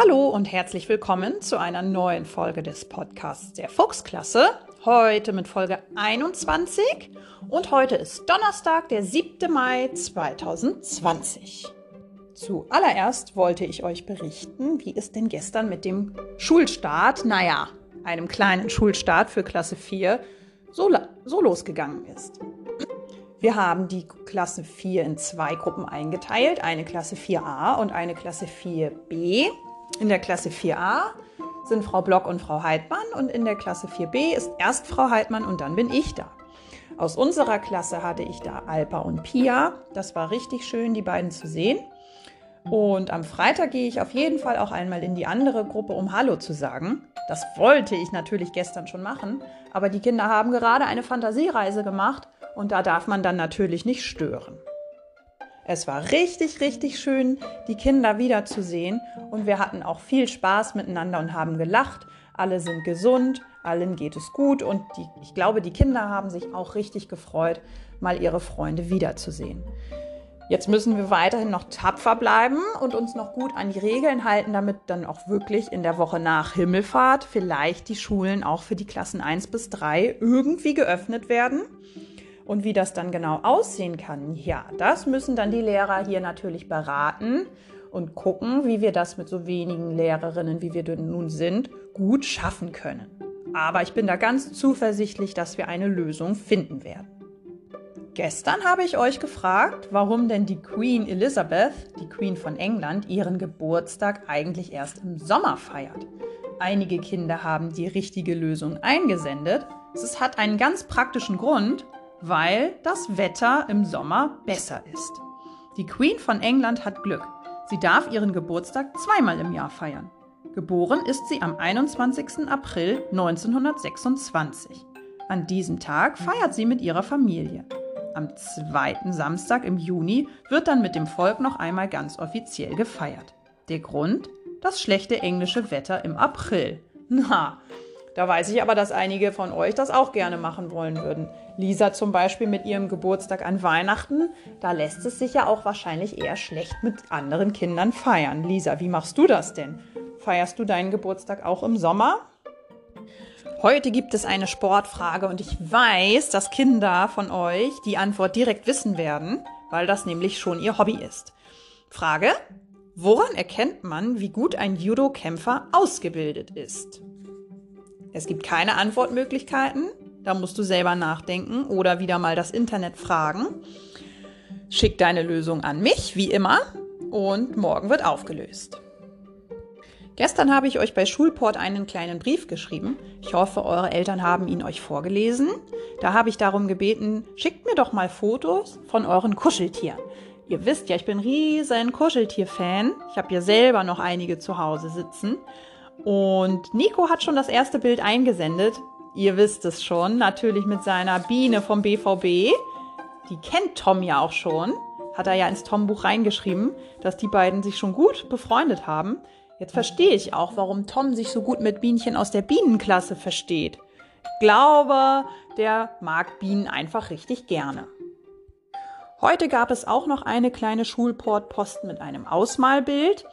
Hallo und herzlich willkommen zu einer neuen Folge des Podcasts der Fuchsklasse. Heute mit Folge 21 und heute ist Donnerstag, der 7. Mai 2020. Zuallererst wollte ich euch berichten, wie es denn gestern mit dem Schulstart, naja, einem kleinen Schulstart für Klasse 4, so, so losgegangen ist. Wir haben die Klasse 4 in zwei Gruppen eingeteilt, eine Klasse 4a und eine Klasse 4b. In der Klasse 4a sind Frau Block und Frau Heidmann und in der Klasse 4b ist erst Frau Heidmann und dann bin ich da. Aus unserer Klasse hatte ich da Alpa und Pia. Das war richtig schön, die beiden zu sehen. Und am Freitag gehe ich auf jeden Fall auch einmal in die andere Gruppe, um Hallo zu sagen. Das wollte ich natürlich gestern schon machen, aber die Kinder haben gerade eine Fantasiereise gemacht und da darf man dann natürlich nicht stören. Es war richtig, richtig schön, die Kinder wiederzusehen und wir hatten auch viel Spaß miteinander und haben gelacht. Alle sind gesund, allen geht es gut und die, ich glaube, die Kinder haben sich auch richtig gefreut, mal ihre Freunde wiederzusehen. Jetzt müssen wir weiterhin noch tapfer bleiben und uns noch gut an die Regeln halten, damit dann auch wirklich in der Woche nach Himmelfahrt vielleicht die Schulen auch für die Klassen 1 bis 3 irgendwie geöffnet werden. Und wie das dann genau aussehen kann, ja, das müssen dann die Lehrer hier natürlich beraten und gucken, wie wir das mit so wenigen Lehrerinnen, wie wir nun sind, gut schaffen können. Aber ich bin da ganz zuversichtlich, dass wir eine Lösung finden werden. Gestern habe ich euch gefragt, warum denn die Queen Elizabeth, die Queen von England, ihren Geburtstag eigentlich erst im Sommer feiert. Einige Kinder haben die richtige Lösung eingesendet. Es hat einen ganz praktischen Grund, weil das Wetter im Sommer besser ist. Die Queen von England hat Glück. Sie darf ihren Geburtstag zweimal im Jahr feiern. Geboren ist sie am 21. April 1926. An diesem Tag feiert sie mit ihrer Familie. Am zweiten Samstag im Juni wird dann mit dem Volk noch einmal ganz offiziell gefeiert. Der Grund? Das schlechte englische Wetter im April. Na, da weiß ich aber, dass einige von euch das auch gerne machen wollen würden. Lisa zum Beispiel mit ihrem Geburtstag an Weihnachten, da lässt es sich ja auch wahrscheinlich eher schlecht mit anderen Kindern feiern. Lisa, wie machst du das denn? Feierst du deinen Geburtstag auch im Sommer? Heute gibt es eine Sportfrage und ich weiß, dass Kinder von euch die Antwort direkt wissen werden, weil das nämlich schon ihr Hobby ist. Frage: Woran erkennt man, wie gut ein Judo-Kämpfer ausgebildet ist? Es gibt keine Antwortmöglichkeiten. Da musst du selber nachdenken oder wieder mal das Internet fragen. Schick deine Lösung an mich, wie immer, und morgen wird aufgelöst. Gestern habe ich euch bei Schulport einen kleinen Brief geschrieben. Ich hoffe, eure Eltern haben ihn euch vorgelesen. Da habe ich darum gebeten, schickt mir doch mal Fotos von euren Kuscheltieren. Ihr wisst ja, ich bin riesen Kuscheltier-Fan. Ich habe ja selber noch einige zu Hause sitzen. Und Nico hat schon das erste Bild eingesendet. Ihr wisst es schon, natürlich mit seiner Biene vom BVB. Die kennt Tom ja auch schon. Hat er ja ins Tom-Buch reingeschrieben, dass die beiden sich schon gut befreundet haben. Jetzt verstehe ich auch, warum Tom sich so gut mit Bienchen aus der Bienenklasse versteht. Glaube, der mag Bienen einfach richtig gerne. Heute gab es auch noch eine kleine Schulportpost mit einem Ausmalbild.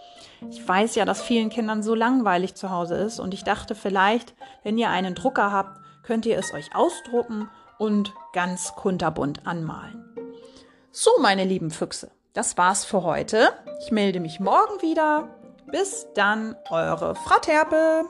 Ich weiß ja, dass vielen Kindern so langweilig zu Hause ist und ich dachte vielleicht, wenn ihr einen Drucker habt, könnt ihr es euch ausdrucken und ganz kunterbunt anmalen. So, meine lieben Füchse, das war's für heute. Ich melde mich morgen wieder. Bis dann, eure Frau Terpe.